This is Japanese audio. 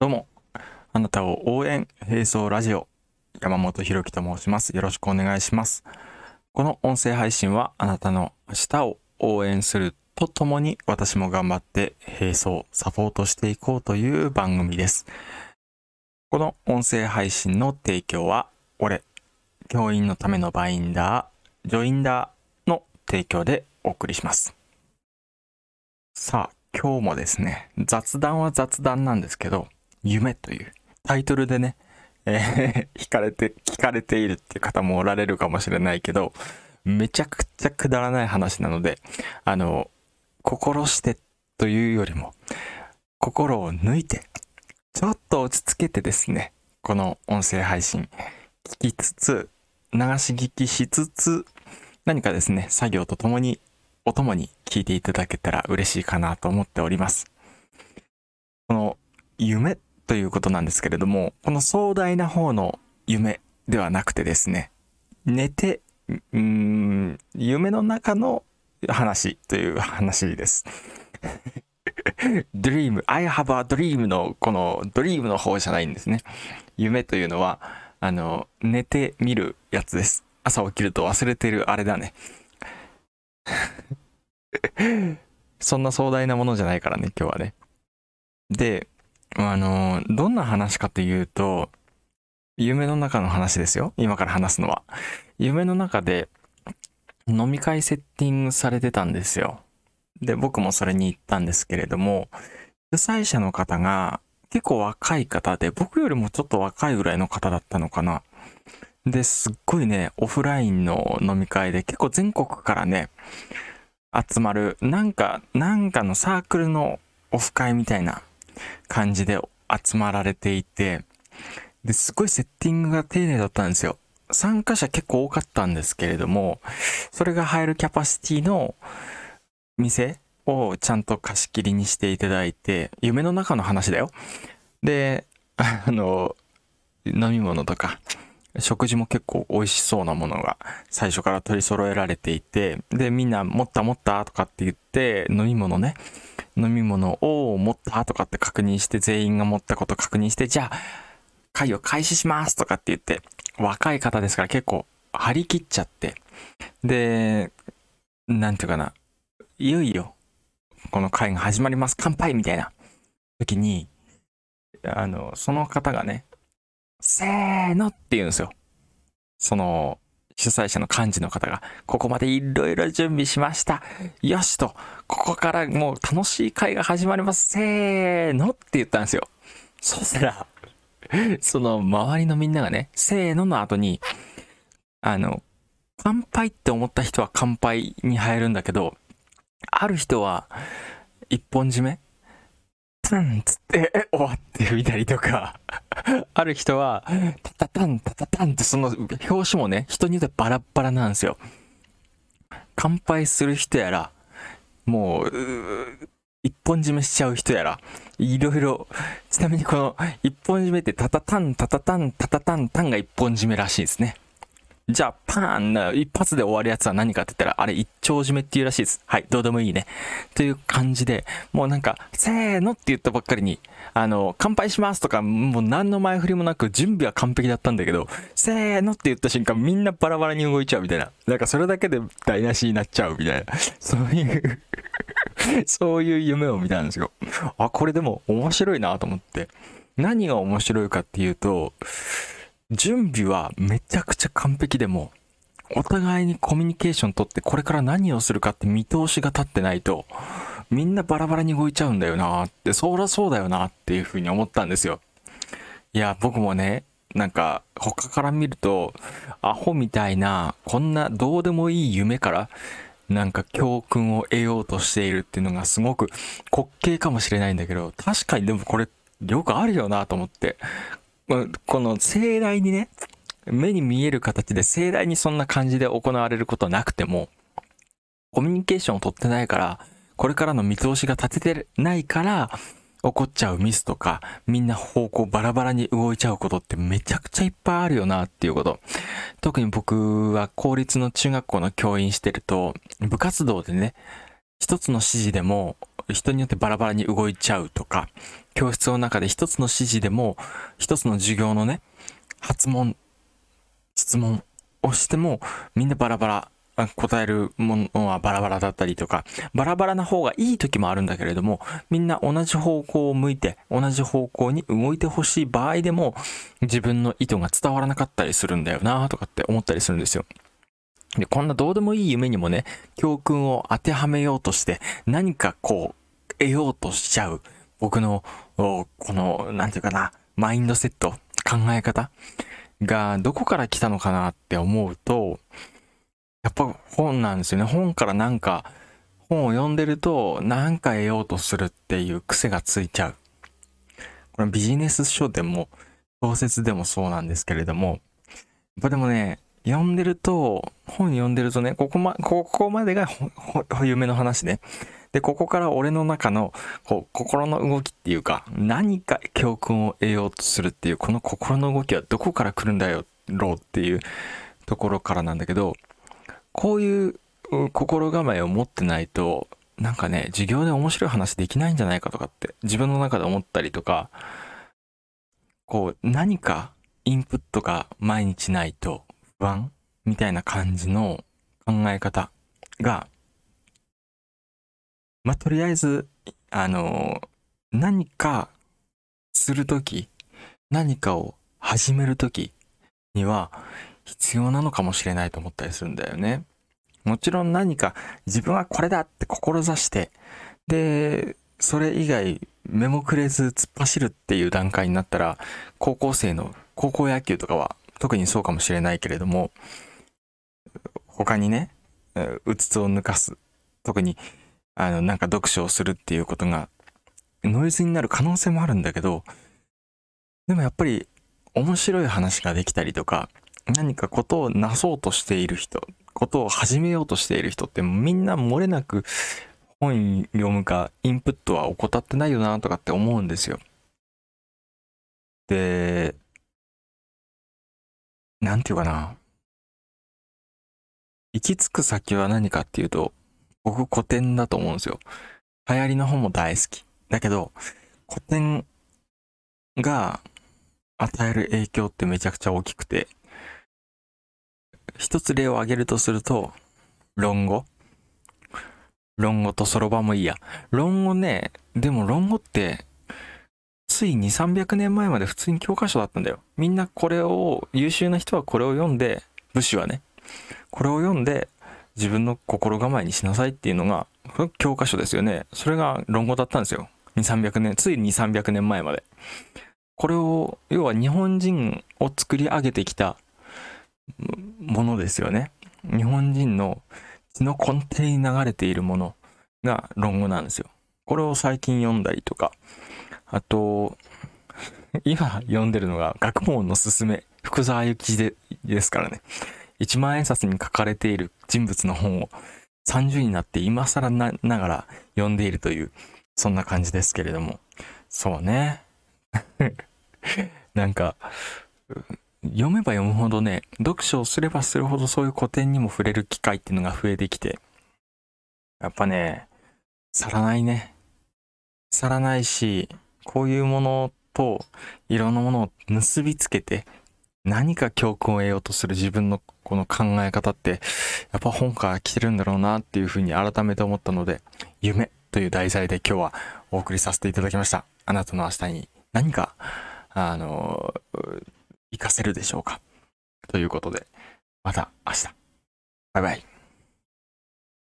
どうも、あなたを応援、並走ラジオ、山本博樹と申します。よろしくお願いします。この音声配信は、あなたの明日を応援するとともに、私も頑張って並走、サポートしていこうという番組です。この音声配信の提供は、俺、教員のためのバインダー、ジョインダーの提供でお送りします。さあ、今日もですね、雑談は雑談なんですけど、夢というタイトルでね、えー、聞かれて、聞かれているっていう方もおられるかもしれないけど、めちゃくちゃくだらない話なので、あの、心してというよりも、心を抜いて、ちょっと落ち着けてですね、この音声配信、聞きつつ、流し聞きしつつ、何かですね、作業とともに、お供に聞いていただけたら嬉しいかなと思っております。この夢ということなんですけれども、この壮大な方の夢ではなくてですね、寝て、うーん、夢の中の話という話です。dream, I have a dream のこの dream の方じゃないんですね。夢というのは、あの、寝てみるやつです。朝起きると忘れてるあれだね。そんな壮大なものじゃないからね、今日はね。で、あの、どんな話かというと、夢の中の話ですよ。今から話すのは。夢の中で飲み会セッティングされてたんですよ。で、僕もそれに行ったんですけれども、主催者の方が結構若い方で、僕よりもちょっと若いぐらいの方だったのかな。で、すっごいね、オフラインの飲み会で結構全国からね、集まる、なんか、なんかのサークルのオフ会みたいな感じで集まられていて、で、すごいセッティングが丁寧だったんですよ。参加者結構多かったんですけれども、それが入るキャパシティの店をちゃんと貸し切りにしていただいて、夢の中の話だよ。で、あの、飲み物とか、食事も結構美味しそうなものが最初から取り揃えられていて、で、みんな持った持ったとかって言って、飲み物ね、飲み物を持ったとかって確認して、全員が持ったこと確認して、じゃあ、会を開始しますとかって言って、若い方ですから結構張り切っちゃって、で、なんていうかな、いよいよ、この会が始まります、乾杯みたいな。時に、あの、その方がね、せーのって言うんですよ。その、主催者の幹事の方が、ここまでいろいろ準備しました。よしと、ここからもう楽しい会が始まります。せーのって言ったんですよ。そしたら、その周りのみんながね、せーのの後に、あの、乾杯って思った人は乾杯に入るんだけど、ある人は、一本締めタンつって終わってみたりとか、ある人は、タタタン、タタタンってその表紙もね、人によってバラバラなんですよ。乾杯する人やら、もう、う一本締めしちゃう人やら、いろいろ、ちなみにこの一本締めってタタタン、タタタン、タタタン、タンが一本締めらしいですね。じゃあ、パーンな、一発で終わるやつは何かって言ったら、あれ一丁締めっていうらしいです。はい、どうでもいいね。という感じで、もうなんか、せーのって言ったばっかりに、あの、乾杯しますとか、もう何の前振りもなく、準備は完璧だったんだけど、せーのって言った瞬間、みんなバラバラに動いちゃうみたいな。なんかそれだけで台無しになっちゃうみたいな。そういう そういう夢を見たんですよ。あ、これでも面白いなと思って。何が面白いかっていうと、準備はめちゃくちゃ完璧でも、お互いにコミュニケーション取ってこれから何をするかって見通しが立ってないと、みんなバラバラに動いちゃうんだよなって、そりゃそうだよなっていうふうに思ったんですよ。いや、僕もね、なんか他から見ると、アホみたいな、こんなどうでもいい夢から、なんか教訓を得ようとしているっていうのがすごく滑稽かもしれないんだけど、確かにでもこれよくあるよなと思って。この盛大にね、目に見える形で盛大にそんな感じで行われることなくても、コミュニケーションを取ってないから、これからの見通しが立ててないから、起こっちゃうミスとか、みんな方向バラバラに動いちゃうことってめちゃくちゃいっぱいあるよなっていうこと。特に僕は公立の中学校の教員してると、部活動でね、一つの指示でも人によってバラバラに動いちゃうとか、教室の中で一つの指示でも、一つの授業のね、発問、質問をしても、みんなバラバラ、答えるものはバラバラだったりとか、バラバラな方がいい時もあるんだけれども、みんな同じ方向を向いて、同じ方向に動いてほしい場合でも、自分の意図が伝わらなかったりするんだよなとかって思ったりするんですよ。で、こんなどうでもいい夢にもね、教訓を当てはめようとして、何かこう、得ようとしちゃう、僕の、この、なんていうかな、マインドセット、考え方がどこから来たのかなって思うと、やっぱ本なんですよね。本からなんか、本を読んでると、なんか得ようとするっていう癖がついちゃう。これビジネス書でも、小説でもそうなんですけれども、やっぱでもね、読んでると、本読んでるとね、ここま、ここまでが夢の話ね。で、ここから俺の中の、こう、心の動きっていうか、何か教訓を得ようとするっていう、この心の動きはどこから来るんだよ、ろうっていうところからなんだけど、こういう心構えを持ってないと、なんかね、授業で面白い話できないんじゃないかとかって、自分の中で思ったりとか、こう、何かインプットが毎日ないと、不安みたいな感じの考え方が、まあ、とりあえず、あの、何かするとき、何かを始めるときには必要なのかもしれないと思ったりするんだよね。もちろん何か自分はこれだって志して、で、それ以外目もくれず突っ走るっていう段階になったら、高校生の高校野球とかは特にそうかもしれないけれども、他にね、うつつを抜かす。特に、あの、なんか読書をするっていうことが、ノイズになる可能性もあるんだけど、でもやっぱり、面白い話ができたりとか、何かことをなそうとしている人、ことを始めようとしている人ってみんな漏れなく本読むかインプットは怠ってないよなとかって思うんですよ。で、なんていうかな。行き着く先は何かっていうと、僕古典だと思うんですよ。流行りの本も大好き。だけど、古典が与える影響ってめちゃくちゃ大きくて、一つ例を挙げるとすると、論語。論語とそろばんもいいや。論語ね、でも論語ってつい2、300年前まで普通に教科書だったんだよ。みんなこれを、優秀な人はこれを読んで、武士はね、これを読んで自分の心構えにしなさいっていうのが、教科書ですよね。それが論語だったんですよ。2、300年、つい2、300年前まで。これを、要は日本人を作り上げてきたものですよね。日本人の血の根底に流れているものが論語なんですよ。これを最近読んだりとか、あと、今読んでるのが学問のすすめ、福沢諭吉でですからね。一万円札に書かれている人物の本を30になって今更なながら読んでいるという、そんな感じですけれども。そうね。なんか、読めば読むほどね、読書をすればするほどそういう古典にも触れる機会っていうのが増えてきて、やっぱね、去らないね。去らないし、こういうものといろんなものを結びつけて何か教訓を得ようとする自分のこの考え方ってやっぱ本から来てるんだろうなっていうふうに改めて思ったので夢という題材で今日はお送りさせていただきました。あなたの明日に何かあの活かせるでしょうか？ということでまた明日。バイバイ。